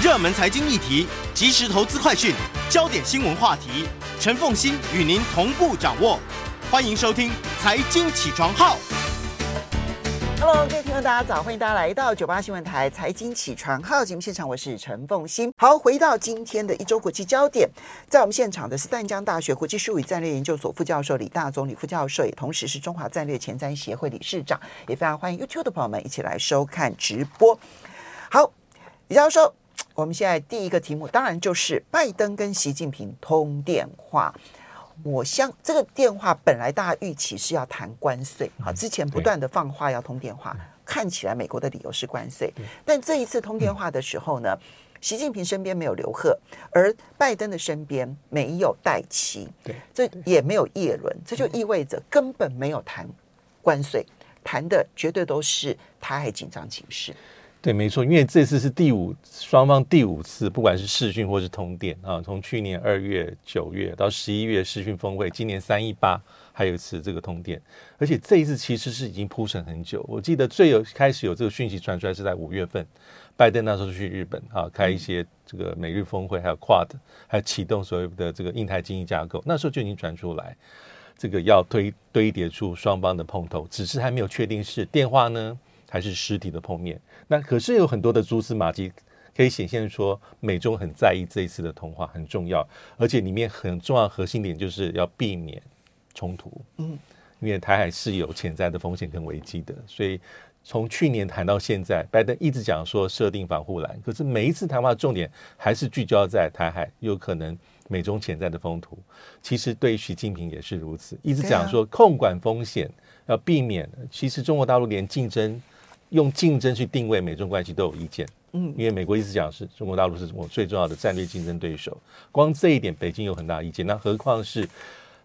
热门财经议题、即时投资快讯、焦点新闻话题，陈凤馨与您同步掌握。欢迎收听《财经起床号》。Hello，各位听众，大家早！欢迎大家来到九八新闻台财经起床号节目现场，我是陈凤馨。好，回到今天的一周国际焦点，在我们现场的是淡江大学国际术语战略研究所副教授李大宗李副教授，也同时是中华战略前瞻协会理事长，也非常欢迎 YouTube 的朋友们一起来收看直播。好，李教授，我们现在第一个题目当然就是拜登跟习近平通电话。我相这个电话本来大家预期是要谈关税，好，之前不断的放话要通电话，看起来美国的理由是关税，但这一次通电话的时候呢，习近平身边没有刘鹤，而拜登的身边没有戴奇，对，这也没有叶伦，这就意味着根本没有谈关税，谈的绝对都是台海紧张情势。对，没错，因为这次是第五双方第五次，不管是视讯或是通电啊，从去年二月、九月到十一月视讯峰会，今年三一八还有一次这个通电，而且这一次其实是已经铺陈很久。我记得最有开始有这个讯息传出来是在五月份，拜登那时候去日本啊，开一些这个美日峰会，还有 QUAD，还有启动所谓的这个印太经济架构，那时候就已经传出来，这个要推堆叠出双方的碰头，只是还没有确定是电话呢。还是实体的碰面，那可是有很多的蛛丝马迹可以显现说，美中很在意这一次的通话很重要，而且里面很重要核心点就是要避免冲突。嗯，因为台海是有潜在的风险跟危机的，所以从去年谈到现在，拜登一直讲说设定防护栏，可是每一次谈话的重点还是聚焦在台海有可能美中潜在的风突。其实对习近平也是如此，一直讲说控管风险要避免。其实中国大陆连竞争。用竞争去定位美中关系都有意见，嗯，因为美国一直讲是中国大陆是我最重要的战略竞争对手，光这一点北京有很大意见，那何况是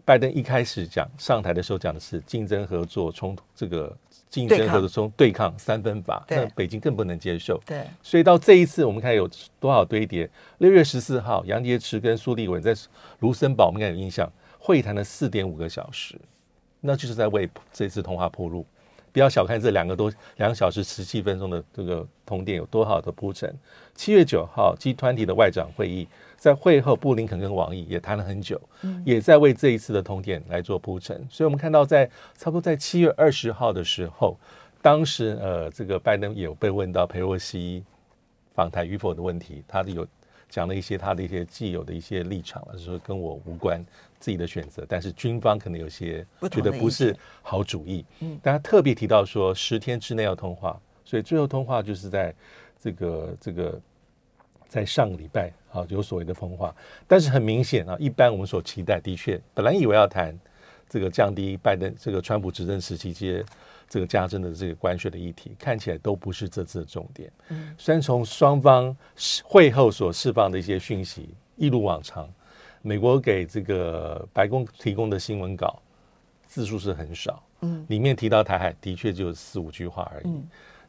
拜登一开始讲上台的时候讲的是竞争合作冲突，这个竞争合作冲对抗三分法，那北京更不能接受，对，所以到这一次我们看有多少堆叠，六月十四号杨洁篪跟苏立文在卢森堡，我们应该有印象，会谈了四点五个小时，那就是在为这次通话铺路。不要小看这两个多两个小时十七分钟的这个通电有多好的铺陈。七月九号，G 团体的外长会议在会后，布林肯跟王毅也谈了很久，也在为这一次的通电来做铺陈。所以，我们看到在差不多在七月二十号的时候，当时呃，这个拜登也有被问到裴洛西访台与否的问题，他有讲了一些他的一些既有的一些立场，就是说跟我无关。自己的选择，但是军方可能有些觉得不是好主意。嗯，但他特别提到说十天之内要通话，所以最后通话就是在这个这个在上个礼拜啊有所谓的通话。但是很明显啊，一般我们所期待的确，本来以为要谈这个降低拜登这个川普执政时期接这个加征的这个关税的议题，看起来都不是这次的重点。嗯，虽然从双方会后所释放的一些讯息一如往常。美国给这个白宫提供的新闻稿字数是很少，嗯，里面提到台海的确就四五句话而已。嗯，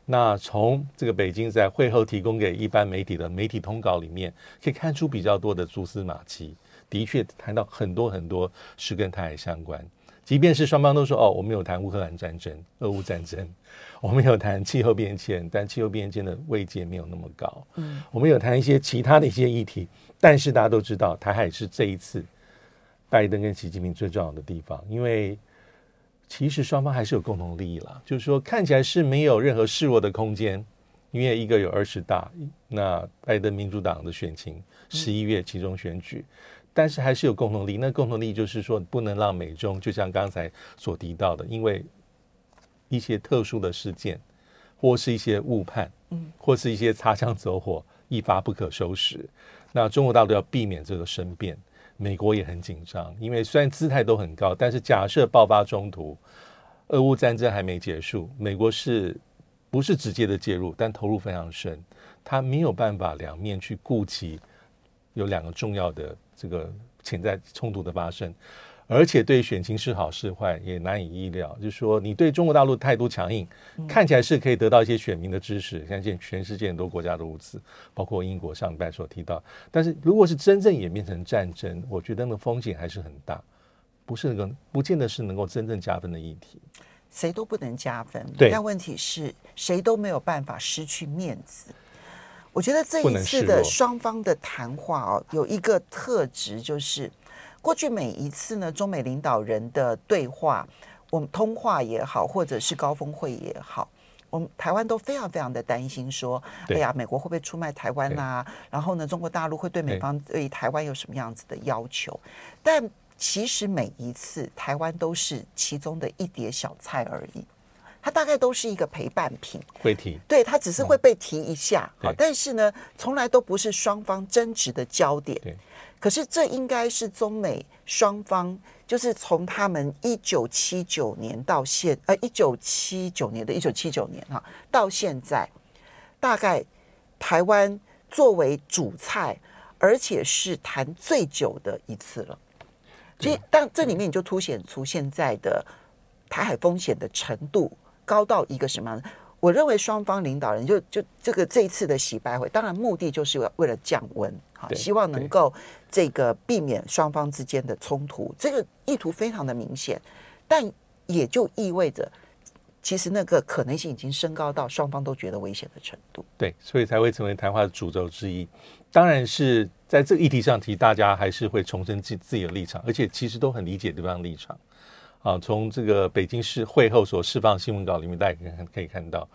那从这个北京在会后提供给一般媒体的媒体通稿里面，可以看出比较多的蛛丝马迹，的确谈到很多很多是跟台海相关。即便是双方都说哦，我们有谈乌克兰战争、俄乌战争，我们有谈气候变迁，但气候变迁的位阶没有那么高。嗯，我们有谈一些其他的一些议题。但是大家都知道，台海是这一次拜登跟习近平最重要的地方，因为其实双方还是有共同利益啦。就是说，看起来是没有任何示弱的空间，因为一个有二十大，那拜登民主党的选情十一月其中选举，但是还是有共同利益。那共同利益就是说，不能让美中就像刚才所提到的，因为一些特殊的事件，或是一些误判，嗯，或是一些擦枪走火，一发不可收拾。那中国大陆要避免这个生变，美国也很紧张，因为虽然姿态都很高，但是假设爆发冲突，俄乌战争还没结束，美国是不是直接的介入，但投入非常深，他没有办法两面去顾及，有两个重要的这个潜在冲突的发生。而且对选情是好是坏也难以意料。就是说，你对中国大陆态度强硬，看起来是可以得到一些选民的支持。相信全世界很多国家都如此，包括英国上礼拜所提到。但是如果是真正演变成战争，我觉得那个风险还是很大，不是能够不见得是能够真正加分的议题。谁都不能加分，对。但问题是谁都没有办法失去面子。我觉得这一次的双方的谈话哦，有一个特质就是，过去每一次呢，中美领导人的对话，我们通话也好，或者是高峰会也好，我们台湾都非常非常的担心，说，哎呀，美国会不会出卖台湾啊？然后呢，中国大陆会对美方对台湾有什么样子的要求？但其实每一次台湾都是其中的一碟小菜而已。它大概都是一个陪伴品，会提，对，它只是会被提一下，好，但是呢，从来都不是双方争执的焦点。对，可是这应该是中美双方，就是从他们一九七九年到现，呃，一九七九年的一九七九年哈，到现在，大概台湾作为主菜，而且是谈最久的一次了。所以，但这里面你就凸显出现在的台海风险的程度。高到一个什么样的？我认为双方领导人就就这个这一次的洗白会，当然目的就是为了降温，好，希望能够这个避免双方之间的冲突，这个意图非常的明显，但也就意味着，其实那个可能性已经升高到双方都觉得危险的程度。对，所以才会成为谈话的主轴之一。当然是在这个议题上提，大家还是会重申自自己的立场，而且其实都很理解对方的立场。啊，从这个北京市会后所释放新闻稿里面，大家可以看可以看到，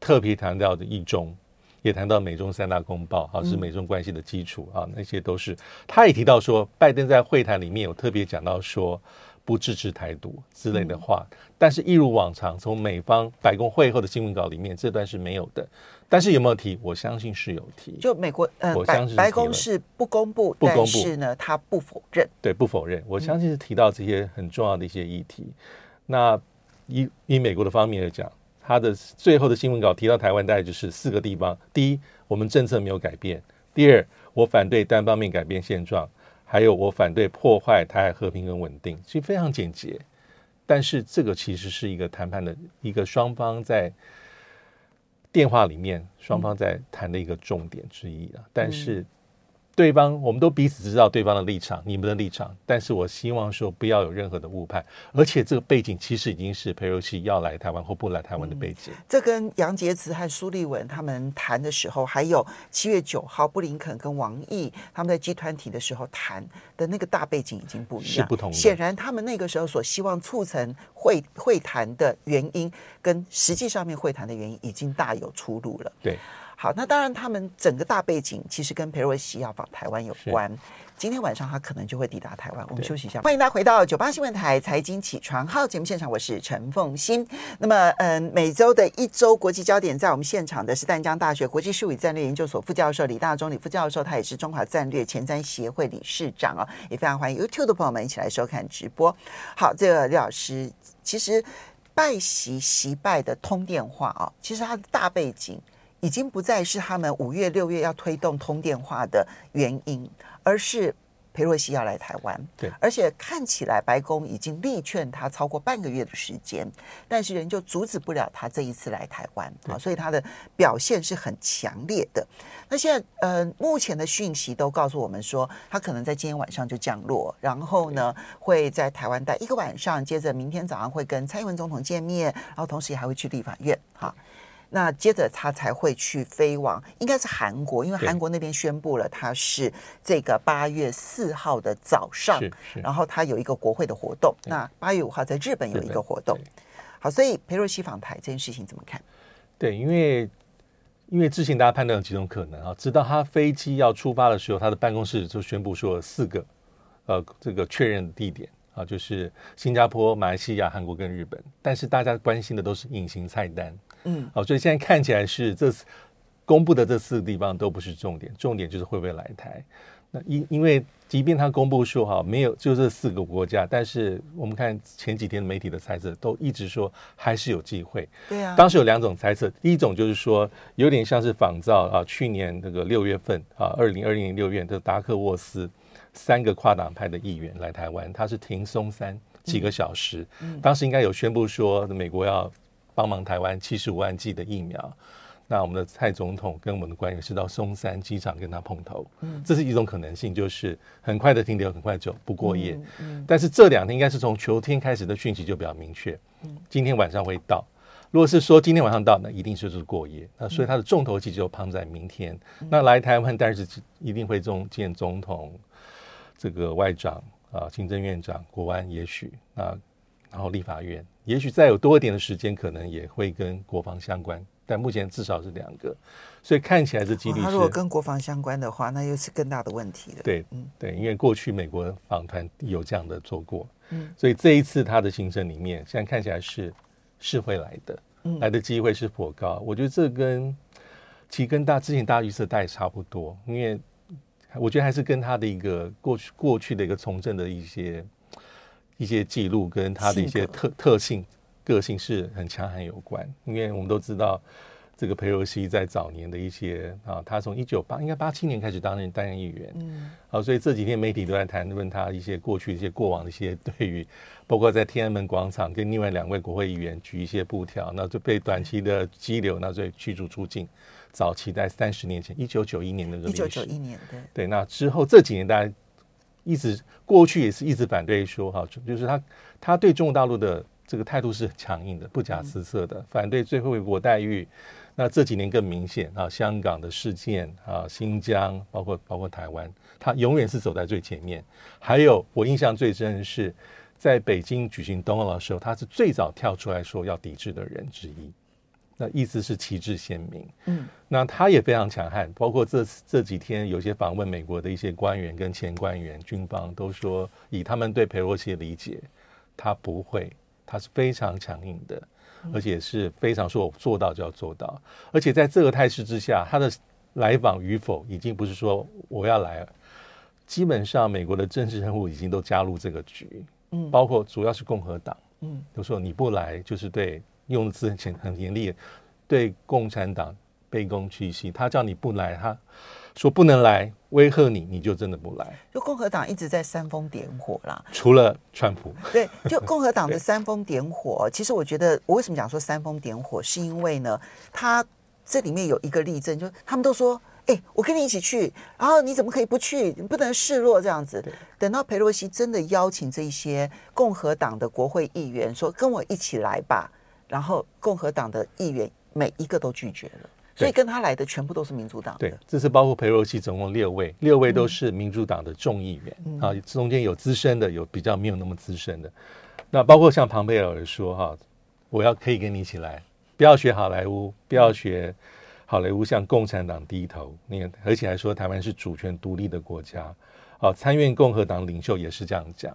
特别谈到的一中，也谈到美中三大公报，啊，是美中关系的基础啊，那些都是。他也提到说，拜登在会谈里面有特别讲到说，不支持台独之类的话，但是一如往常，从美方白宫会后的新闻稿里面，这段是没有的。但是有没有提？我相信是有提。就美国，呃，我相信白宫是不公布，不公布，但是呢，他不否认。对，不否认。我相信是提到这些很重要的一些议题。嗯、那以以美国的方面来讲，他的最后的新闻稿提到台湾，大概就是四个地方：第一，我们政策没有改变；第二，我反对单方面改变现状；还有，我反对破坏台海和平跟稳定。其实非常简洁，但是这个其实是一个谈判的一个双方在。电话里面双方在谈的一个重点之一啊，但是对方我们都彼此知道对方的立场，你们的立场，但是我希望说不要有任何的误判，而且这个背景其实已经是裴洛西要来台湾或不来台湾的背景。嗯、这跟杨洁篪和苏立文他们谈的时候，还有七月九号布林肯跟王毅他们在集团体的时候谈的那个大背景已经不一样，是不同的。显然他们那个时候所希望促成会会谈的原因，跟实际上面会谈的原因已经大有出入了。对。好，那当然，他们整个大背景其实跟裴洛西要访台湾有关。今天晚上他可能就会抵达台湾。我们休息一下，欢迎大家回到九八新闻台财经起床号节目现场，我是陈凤欣。那么，嗯，每周的一周国际焦点，在我们现场的是淡江大学国际事务与战略研究所副教授李大中李副教授，他也是中华战略前瞻协会理事长哦，也非常欢迎 YouTube 的朋友们一起来收看直播。好，这个李老师，其实拜习习拜的通电话啊，其实他的大背景。已经不再是他们五月六月要推动通电话的原因，而是裴洛西要来台湾。对，而且看起来白宫已经力劝他超过半个月的时间，但是仍旧阻止不了他这一次来台湾啊，所以他的表现是很强烈的。那现在呃，目前的讯息都告诉我们说，他可能在今天晚上就降落，然后呢会在台湾待一个晚上，接着明天早上会跟蔡英文总统见面，然后同时也还会去立法院哈。那接着他才会去飞往，应该是韩国，因为韩国那边宣布了他是这个八月四号的早上，然后他有一个国会的活动。那八月五号在日本有一个活动。好，所以裴洛西访台这件事情怎么看？对，因为因为之前大家判断有几种可能啊，直到他飞机要出发的时候，他的办公室就宣布说四个呃这个确认地点啊，就是新加坡、马来西亚、韩国跟日本。但是大家关心的都是隐形菜单。嗯，好，所以现在看起来是这次公布的这四个地方都不是重点，重点就是会不会来台。那因因为即便他公布说哈没有就这四个国家，但是我们看前几天媒体的猜测都一直说还是有机会。对啊，当时有两种猜测，第一种就是说有点像是仿造啊去年那个六月份啊二零二零年六月的达克沃斯三个跨党派的议员来台湾，他是停松山几个小时，嗯，当时应该有宣布说美国要。帮忙台湾七十五万剂的疫苗，那我们的蔡总统跟我们的官员是到松山机场跟他碰头，嗯，这是一种可能性，就是很快的停留，很快就不过夜。嗯，但是这两天应该是从秋天开始的讯息就比较明确，嗯，今天晚上会到。如果是说今天晚上到，那一定就是过夜。那所以他的重头戏就放在明天。嗯、那来台湾，但是一定会中见总统、这个外长啊、行政院长、国安，也许啊，然后立法院，也许再有多一点的时间，可能也会跟国防相关。但目前至少是两个，所以看起来这几率是。他如果跟国防相关的话，那又是更大的问题了。对，嗯，对，因为过去美国访团有这样的做过，嗯，所以这一次他的行程里面，现在看起来是是会来的，嗯，来的机会是颇高。我觉得这跟其实跟大之前大家预测大概差不多，因为我觉得还是跟他的一个过去过去的一个从政的一些一些记录跟他的一些特特性。个性是很强悍有关，因为我们都知道，这个裴若曦在早年的一些啊，他从一九八应该八七年开始担任担任议员，嗯，好，所以这几天媒体都在谈论他一些过去一些过往的一些对于，包括在天安门广场跟另外两位国会议员举一些布条，那就被短期的羁留，那所以驱逐出境。早期在三十年前，一九九一年的一九九一年对对，那之后这几年大家一直过去也是一直反对说哈，就是他他对中国大陆的。这个态度是很强硬的，不假思色的，反对最惠国待遇。那这几年更明显啊，香港的事件啊，新疆，包括包括台湾，他永远是走在最前面。还有我印象最深的是，在北京举行冬奥的时候，他是最早跳出来说要抵制的人之一。那意思是旗帜鲜明。嗯，那他也非常强悍，包括这这几天有些访问美国的一些官员跟前官员，军方都说，以他们对裴洛西的理解，他不会。他是非常强硬的，而且是非常说我做到就要做到，而且在这个态势之下，他的来访与否已经不是说我要来了，基本上美国的政治人物已经都加入这个局，嗯，包括主要是共和党，嗯，都说你不来就是对用的字很很严厉，对共产党卑躬屈膝，他叫你不来他。说不能来威吓你，你就真的不来。就共和党一直在煽风点火啦，除了川普。对，就共和党的煽风点火，其实我觉得，我为什么讲说煽风点火，是因为呢，他这里面有一个例证，就是他们都说，哎，我跟你一起去，然后你怎么可以不去？你不能示弱这样子。等到佩洛西真的邀请这些共和党的国会议员说跟我一起来吧，然后共和党的议员每一个都拒绝了。所以跟他来的全部都是民主党。对，这次包括裴若曦总共六位，六位都是民主党的众议员、嗯、啊，中间有资深的，有比较没有那么资深的。那包括像庞贝尔说哈，我要可以跟你一起来，不要学好莱坞，不要学好莱坞向共产党低头。那个，而且还说台湾是主权独立的国家。好、啊，参院共和党领袖也是这样讲。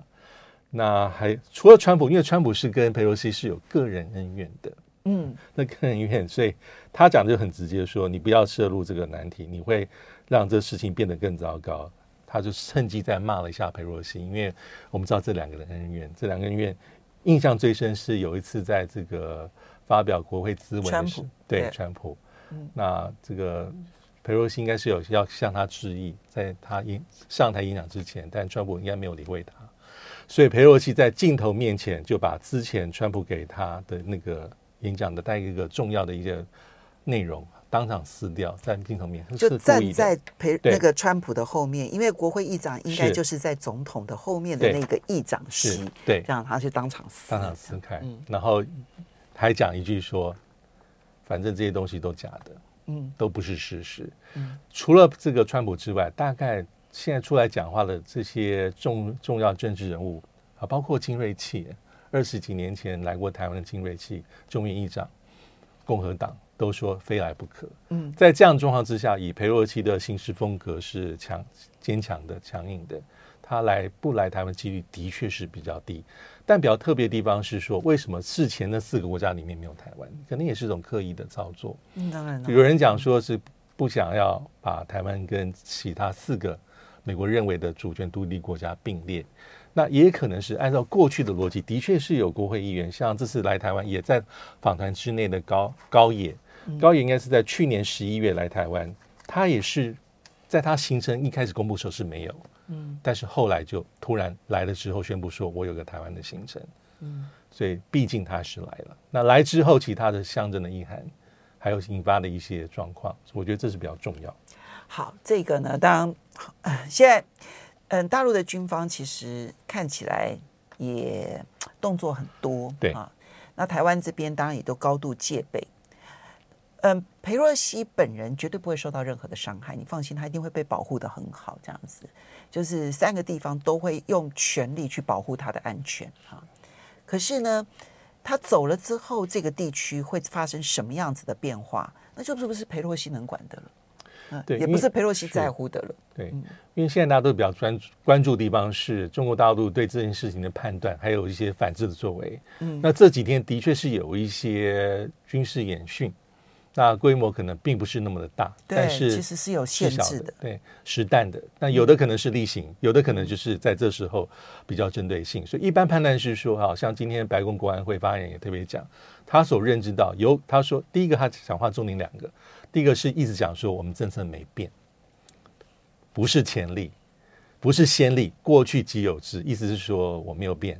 那还除了川普，因为川普是跟佩洛西是有个人恩怨的。嗯，那个人恩怨，所以他讲的就很直接说，你不要涉入这个难题，你会让这事情变得更糟糕。他就趁机再骂了一下佩洛西，因为我们知道这两个人恩怨，这两个人怨印象最深是有一次在这个发表国会咨文的时候，对川普，那这个裴若曦应该是有要向他致意，在他演上台演讲之前，但川普应该没有理会他，所以裴若曦在镜头面前就把之前川普给他的那个。演讲的带一个重要的一个内容，当场撕掉，在镜头面就站在裴那个川普的后面，因为国会议长应该就是在总统的后面的那个议长席，对，让他去当场撕，当场撕开，嗯，然后还讲一句说，反正这些东西都假的，嗯，都不是事实，嗯，除了这个川普之外，大概现在出来讲话的这些重重要政治人物啊，包括金瑞气。二十几年前来过台湾的金瑞气众议议长，共和党都说非来不可。嗯，在这样状况之下，以裴洛西的行事风格是强坚强的、强硬的，他来不来台湾几率的确是比较低。但比较特别的地方是说，为什么事前的四个国家里面没有台湾？可能也是一种刻意的操作。嗯，当然了。有人讲说是不想要把台湾跟其他四个美国认为的主权独立国家并列。那也可能是按照过去的逻辑，的确是有国会议员，像这次来台湾也在访谈之内的高高野，高野应该是在去年十一月来台湾，他也是在他行程一开始公布的时候是没有，嗯，但是后来就突然来了之后宣布说，我有个台湾的行程，嗯，所以毕竟他是来了。那来之后，其他的象征的意涵，还有引发的一些状况，我觉得这是比较重要。好，这个呢，当现在。嗯，大陆的军方其实看起来也动作很多，对啊。那台湾这边当然也都高度戒备。嗯，裴若曦本人绝对不会受到任何的伤害，你放心，他一定会被保护的很好。这样子，就是三个地方都会用全力去保护他的安全啊。可是呢，他走了之后，这个地区会发生什么样子的变化？那就是不是裴若曦能管的了？嗯，对，也不是佩洛西在乎的了。对，因为现在大家都比较专注关注的地方是中国大陆对这件事情的判断，还有一些反制的作为。嗯，那这几天的确是有一些军事演训。那规模可能并不是那么的大，但是其实是有限制的，对，实弹的。那有的可能是例行，有的可能就是在这时候比较针对性。所以一般判断是说，哈，像今天白宫国安会发言人也特别讲，他所认知到有，他说第一个他讲话重点两个，第一个是一直讲说我们政策没变，不是潜力，不是先例，过去即有之，意思是说我没有变，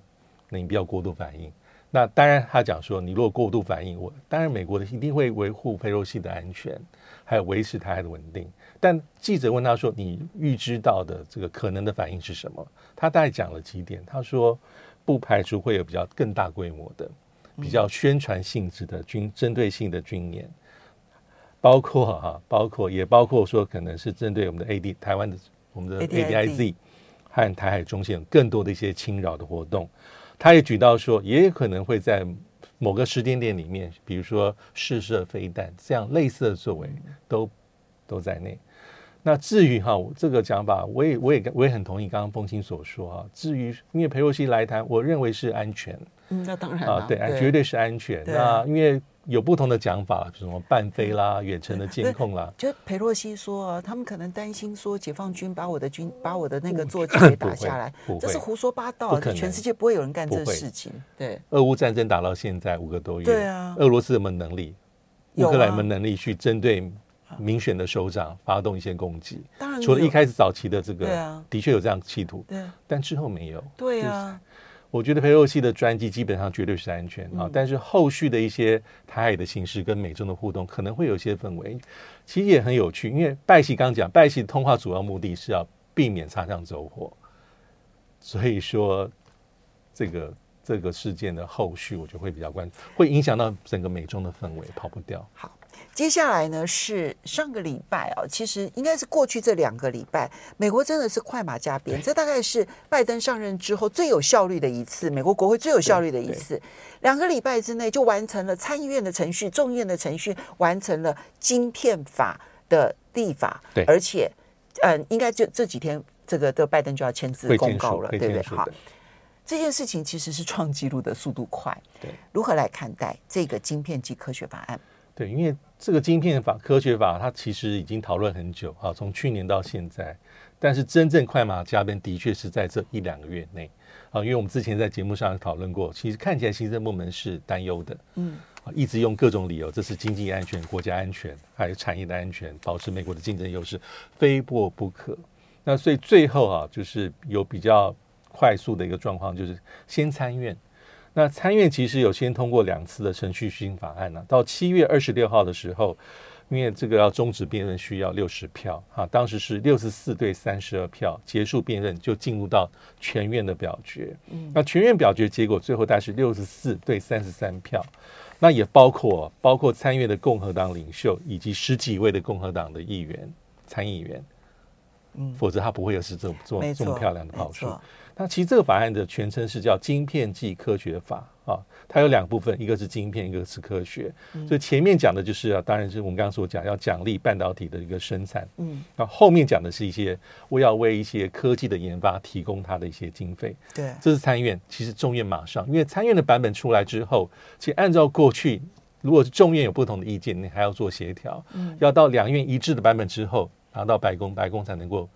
那你不要过度反应。那当然，他讲说，你如果过度反应，我当然美国的一定会维护裴洛西的安全，还有维持台海的稳定。但记者问他说：“你预知到的这个可能的反应是什么？”他大概讲了几点。他说：“不排除会有比较更大规模的、比较宣传性质的军针对性的军演，包括哈，包括也包括说可能是针对我们的 AD 台湾的我们的 ADIZ 和台海中线更多的一些侵扰的活动。”他也举到说，也有可能会在某个时间点里面，比如说试射飞弹这样类似的作为，都都在内。那至于哈，这个讲法，我也我也我也很同意刚刚风清所说哈。至于因为裴若曦来谈，我认为是安全。嗯，那当然啊，对，对绝对是安全。那因为。有不同的讲法，什么半飞啦、远程的监控啦。就裴洛西说啊，他们可能担心说，解放军把我的军把我的那个座机给打下来，这是胡说八道，全世界不会有人干这事情。对，俄乌战争打到现在五个多月，对啊，俄罗斯有没有能力？乌克兰有没有能力去针对民选的首长发动一些攻击？当然，除了一开始早期的这个，的确有这样企图，对，但之后没有。对啊。我觉得裴洛西的专机基本上绝对是安全啊，嗯、但是后续的一些台海的形式跟美中的互动可能会有一些氛围，其实也很有趣。因为拜习刚讲，拜习通话主要目的是要避免擦枪走火，所以说这个这个事件的后续，我觉得会比较关注，会影响到整个美中的氛围，跑不掉。好。接下来呢是上个礼拜啊，其实应该是过去这两个礼拜，美国真的是快马加鞭，这大概是拜登上任之后最有效率的一次，美国国会最有效率的一次，两个礼拜之内就完成了参议院的程序、众议院的程序，完成了晶片法的立法，对，而且嗯，应该就这几天这个的拜登就要签字公告了，对不对？好，这件事情其实是创纪录的速度快，对，如何来看待这个晶片及科学法案？对，因为这个晶片法、科学法，它其实已经讨论很久啊，从去年到现在。但是真正快马加鞭，的确是在这一两个月内啊。因为我们之前在节目上讨论过，其实看起来行政部门是担忧的，嗯，啊，一直用各种理由，这是经济安全、国家安全，还有产业的安全，保持美国的竞争优势，非过不可。那所以最后啊，就是有比较快速的一个状况，就是先参院。那参院其实有先通过两次的程序性法案呢、啊，到七月二十六号的时候，因为这个要终止辩论需要六十票啊，当时是六十四对三十二票结束辩论，就进入到全院的表决。嗯，那全院表决结果最后大概是六十四对三十三票，那也包括包括参院的共和党领袖以及十几位的共和党的议员参议员，嗯，否则他不会有是这么这么这么漂亮的票数。那其实这个法案的全称是叫《晶片暨科学法》啊，它有两部分，一个是晶片，一个是科学。所以前面讲的就是啊，当然是我们刚刚所讲要奖励半导体的一个生产。嗯，那后面讲的是一些我要为一些科技的研发提供它的一些经费。对，这是参院。其实众院马上，因为参院的版本出来之后，其实按照过去，如果是众院有不同的意见，你还要做协调。嗯，要到两院一致的版本之后，拿到白宫，白宫才能够。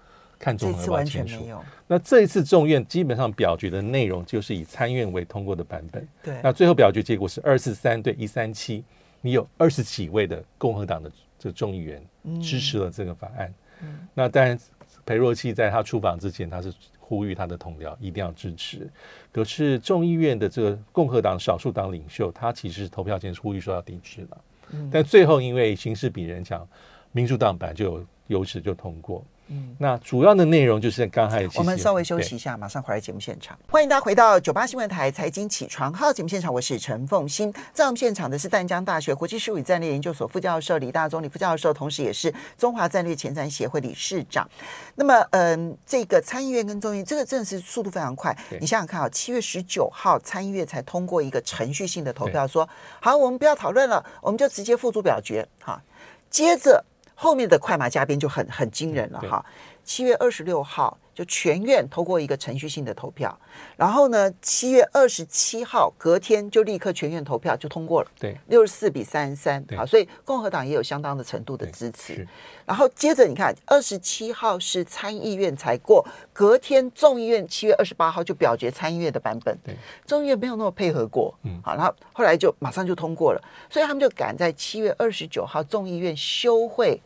看中了完全没有。那这一次众院基本上表决的内容就是以参院为通过的版本。对。那最后表决结果是二四三对一三七，你有二十几位的共和党的这个众议员支持了这个法案。嗯。那当然，裴洛西在他出访之前，他是呼吁他的同僚一定要支持。可是众议院的这个共和党少数党领袖，他其实投票前是呼吁说要抵制了。嗯。但最后因为形势比人强，民主党本来就有优势就通过。嗯，那主要的内容就是刚才我们稍微休息一下，马上回来节目现场。欢迎大家回到九八新闻台财经起床号节目现场，我是陈凤欣。在我们现场的是淡江大学国际事务与战略研究所副教授李大中李副教授，同时也是中华战略前瞻协会理事长。那么，嗯，这个参议院跟众议院，这个真的是速度非常快。你想想看啊，七月十九号参议院才通过一个程序性的投票说，说好，我们不要讨论了，我们就直接付诸表决。哈，接着后面的快马加鞭就很很惊人了哈。七月二十六号就全院通过一个程序性的投票，然后呢，七月二十七号隔天就立刻全院投票就通过了，对，六十四比三十三，好，所以共和党也有相当的程度的支持。然后接着你看，二十七号是参议院才过，隔天众议院七月二十八号就表决参议院的版本，对，众议院没有那么配合过，嗯，好，然后后来就马上就通过了，所以他们就赶在七月二十九号众议院休会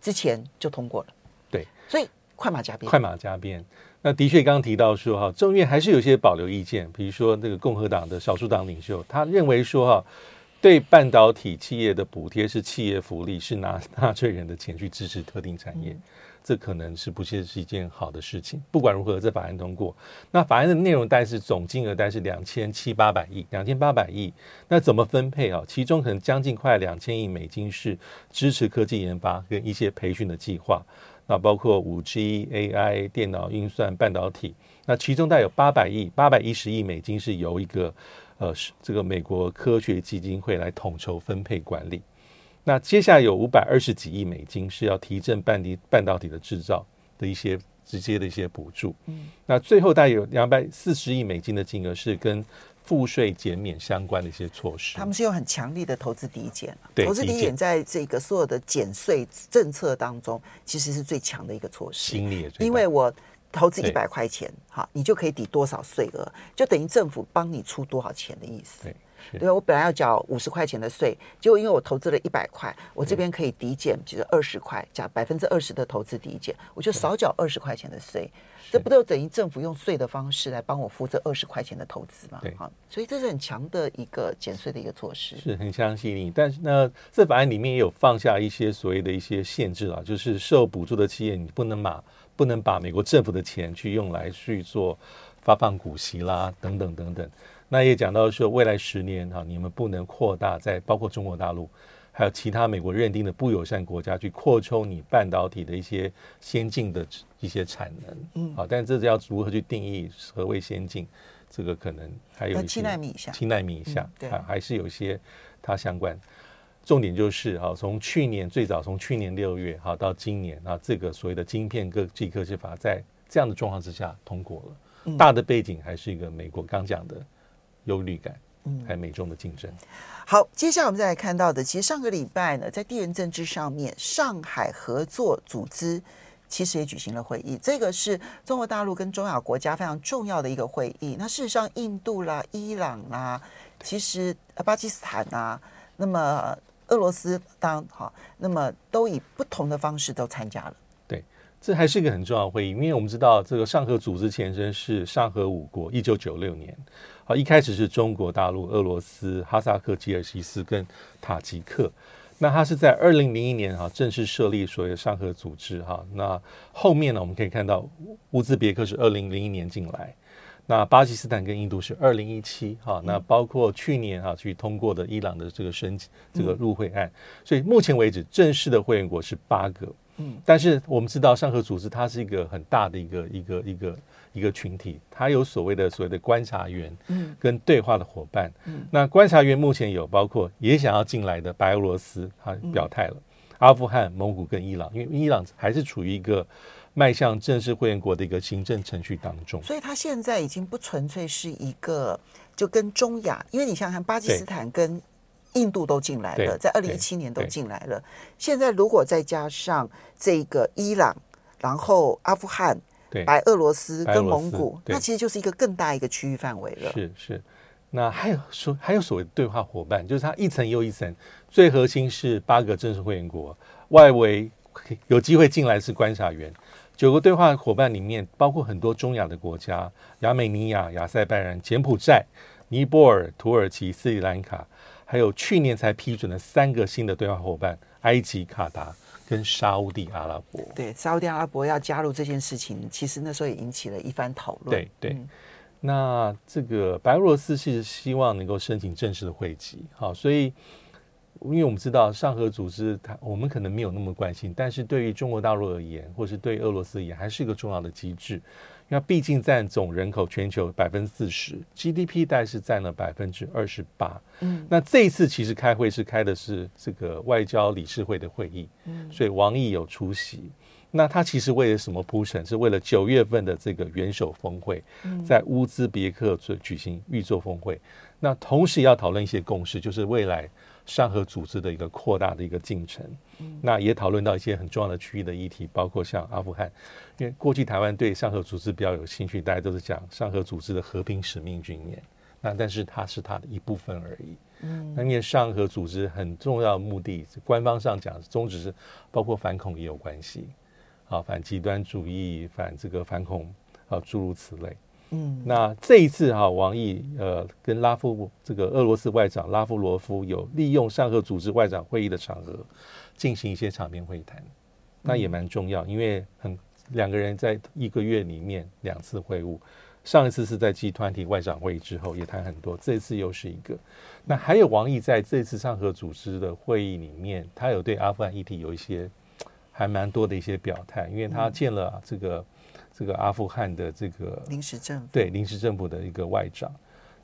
之前就通过了，对，所以。快马加鞭，快马加鞭。那的确，刚刚提到说哈，众院还是有些保留意见，比如说那个共和党的少数党领袖，他认为说哈，对半导体企业的补贴是企业福利，是拿纳税人的钱去支持特定产业，嗯、这可能是不是是一件好的事情。不管如何，这法案通过，那法案的内容大概是总金额大概是两千七八百亿，两千八百亿。那怎么分配啊？其中可能将近快两千亿美金是支持科技研发跟一些培训的计划。那包括五 G、AI、电脑运算、半导体，那其中大概有八百亿、八百一十亿美金是由一个呃，这个美国科学基金会来统筹分配管理。那接下来有五百二十几亿美金是要提振半导半导体的制造的一些直接的一些补助。嗯，那最后大概有两百四十亿美金的金额是跟。赋税减免相关的一些措施，他们是有很强力的投资抵减，投资抵减在这个所有的减税政策当中，其实是最强的一个措施。因为我投资一百块钱，哈，你就可以抵多少税额，就等于政府帮你出多少钱的意思。对，我本来要缴五十块钱的税，结果因为我投资了一百块，我这边可以抵减，就是二十块，加百分之二十的投资抵减，我就少缴二十块钱的税。这不就等于政府用税的方式来帮我付这二十块钱的投资吗？对，好，所以这是很强的一个减税的一个措施，是很相信你。但是呢，这法案里面也有放下一些所谓的一些限制啊，就是受补助的企业，你不能把不能把美国政府的钱去用来去做发放股息啦，等等等等。那也讲到说，未来十年哈，你们不能扩大在包括中国大陆，还有其他美国认定的不友善国家去扩充你半导体的一些先进的一些产能。嗯，好，但这是要如何去定义何谓先进？这个可能还有七纳米以下，七纳米以下，对，还是有一些它相关。重点就是哈，从去年最早从去年六月哈到今年啊，这个所谓的晶片科技科技法在这样的状况之下通过了。大的背景还是一个美国刚讲的。忧虑感，嗯，还有美中的竞争。好，接下来我们再来看到的，其实上个礼拜呢，在地缘政治上面，上海合作组织其实也举行了会议。这个是中国大陆跟中亚国家非常重要的一个会议。那事实上，印度啦、伊朗啦，其实巴基斯坦啊，那么俄罗斯当好，那么都以不同的方式都参加了。对，这还是一个很重要的会议，因为我们知道这个上合组织前身是上合五国，一九九六年。好，一开始是中国大陆、俄罗斯、哈萨克、吉尔吉斯跟塔吉克。那它是在二零零一年哈正式设立所谓的上合组织哈。那后面呢，我们可以看到乌兹别克是二零零一年进来，那巴基斯坦跟印度是二零一七哈。那包括去年哈去通过的伊朗的这个申这个入会案，所以目前为止正式的会员国是八个。嗯，但是我们知道上合组织它是一个很大的一个一个一个。一个群体，它有所谓的所谓的观察员，嗯，跟对话的伙伴，嗯，那观察员目前有包括也想要进来的白俄罗斯，他表态了，嗯，阿富汗、蒙古跟伊朗，因为伊朗还是处于一个迈向正式会员国的一个行政程序当中，所以它现在已经不纯粹是一个就跟中亚，因为你想想看，巴基斯坦跟印度都进来了，在二零一七年都进来了，现在如果再加上这个伊朗，然后阿富汗。白俄罗斯跟蒙古，那其实就是一个更大一个区域范围了。是是，那还有说还有所谓的对话伙伴，就是它一层又一层，最核心是八个正式会员国，外围有机会进来是观察员。九个对话伙伴里面包括很多中亚的国家，亚美尼亚、亚塞拜然、柬埔寨、尼泊尔、土耳其、斯里兰卡，还有去年才批准的三个新的对话伙伴，埃及、卡达。跟沙乌地阿拉伯。对，沙乌地阿拉伯要加入这件事情，其实那时候也引起了一番讨论。对对。嗯那这个白俄罗斯是希望能够申请正式的会籍，好，所以因为我们知道上合组织，它我们可能没有那么关心，但是对于中国大陆而言，或是对俄罗斯而言，还是一个重要的机制。因为毕竟占总人口全球百分之四十，GDP 大概是占了百分之二十八。嗯，那这一次其实开会是开的是这个外交理事会的会议，嗯，所以王毅有出席。那他其实为了什么铺陈？是为了九月份的这个元首峰会，在乌兹别克举举行预作峰会。那同时要讨论一些共识，就是未来上合组织的一个扩大的一个进程。那也讨论到一些很重要的区域的议题，包括像阿富汗。因为过去台湾对上合组织比较有兴趣，大家都是讲上合组织的和平使命军演。那但是它是它的一部分而已。嗯，那因为上合组织很重要的目的，官方上讲宗旨是包括反恐也有关系。啊，反极端主义，反这个反恐啊，诸如此类。嗯，那这一次哈、啊，王毅呃跟拉夫这个俄罗斯外长拉夫罗夫有利用上合组织外长会议的场合进行一些场面会谈，那也蛮重要，因为很两个人在一个月里面两次会晤，上一次是在集团体外长会议之后也谈很多，这次又是一个。那还有王毅在这次上合组织的会议里面，他有对阿富汗议题有一些。还蛮多的一些表态，因为他见了这个、嗯、这个阿富汗的这个临时政府，对临时政府的一个外长，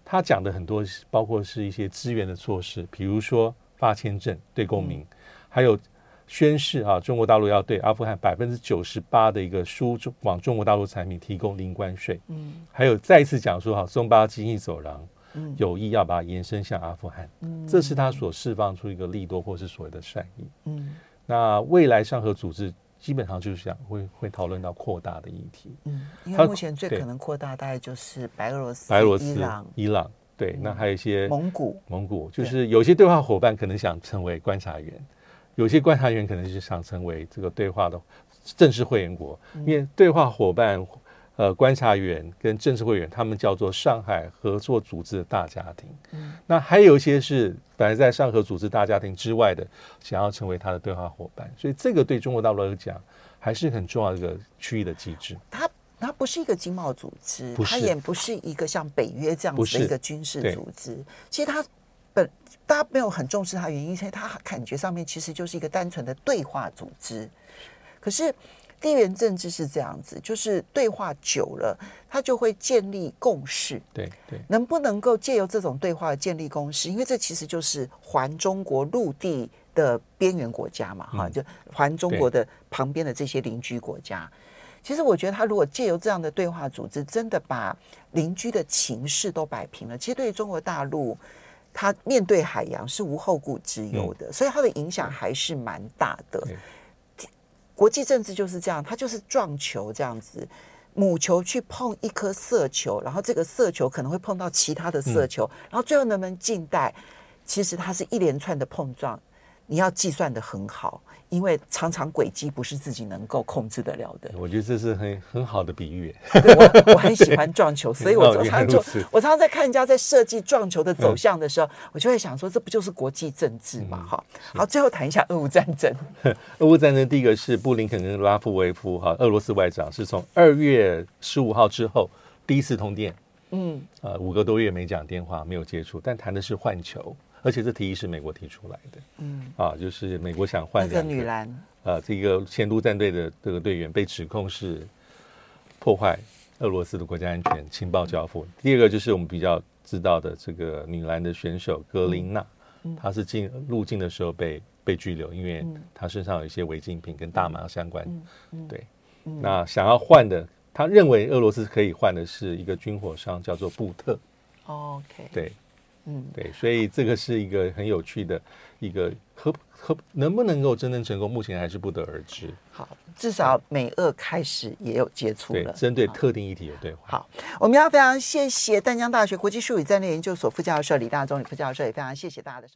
他讲的很多包括是一些支援的措施，比如说发签证对公民，嗯、还有宣誓啊中国大陆要对阿富汗百分之九十八的一个输往中国大陆产品提供零关税，嗯，还有再一次讲说哈中巴经济走廊，嗯，有意要把它延伸向阿富汗，嗯，这是他所释放出一个利多或是所谓的善意，嗯。那未来上合组织基本上就是想会会讨论到扩大的议题，嗯，因为目前最可能扩大大概就是白俄罗斯、白俄罗斯、伊朗、伊朗，对，嗯、那还有一些蒙古，蒙古就是有些对话伙伴可能想成为观察员，有些观察员可能是想成为这个对话的正式会员国，嗯、因为对话伙伴。呃，观察员跟政治会员，他们叫做上海合作组织的大家庭。嗯，那还有一些是本来在上合组织大家庭之外的，想要成为他的对话伙伴。所以这个对中国大陆来讲，还是很重要的一个区域的机制。它它不是一个经贸组织，它也不是一个像北约这样子的一个军事组织。其实它本大家没有很重视它原因，因为它感觉上面其实就是一个单纯的对话组织。可是。地缘政治是这样子，就是对话久了，它就会建立共识。对对，能不能够借由这种对话建立共识？因为这其实就是环中国陆地的边缘国家嘛，哈、嗯，就环中国的旁边的这些邻居国家。其实我觉得，他如果借由这样的对话组织，真的把邻居的情势都摆平了，其实对于中国大陆，他面对海洋是无后顾之忧的，嗯、所以它的影响还是蛮大的。国际政治就是这样，它就是撞球这样子，母球去碰一颗色球，然后这个色球可能会碰到其他的色球，嗯、然后最后能不能进袋，其实它是一连串的碰撞，你要计算的很好。因为常常轨迹不是自己能够控制得了的。我觉得这是很很好的比喻。对，我我很喜欢撞球，所以我常常就我常常在看人家在设计撞球的走向的时候，我就会想说，这不就是国际政治嘛？哈，好，最后谈一下俄乌战争。俄乌战争第一个是布林肯跟拉夫维夫哈，俄罗斯外长是从二月十五号之后第一次通电。嗯，呃，五个多月没讲电话，没有接触，但谈的是换球。而且这提议是美国提出来的，嗯，啊，就是美国想换这个女篮，呃，这个前都战队的这个队员被指控是破坏俄罗斯的国家安全、情报交付。第二个就是我们比较知道的这个女篮的选手格林娜，她是进入境的时候被被拘留，因为她身上有一些违禁品跟大麻相关。对，那想要换的，他认为俄罗斯可以换的是一个军火商，叫做布特。OK，对。嗯，对，所以这个是一个很有趣的一个和和能不能够真正成功，目前还是不得而知。好，至少美俄开始也有接触了，对，针对特定议题有对话。好，我们要非常谢谢淡江大学国际术语战略研究所副教授李大中李副教授，也非常谢谢大家的收听。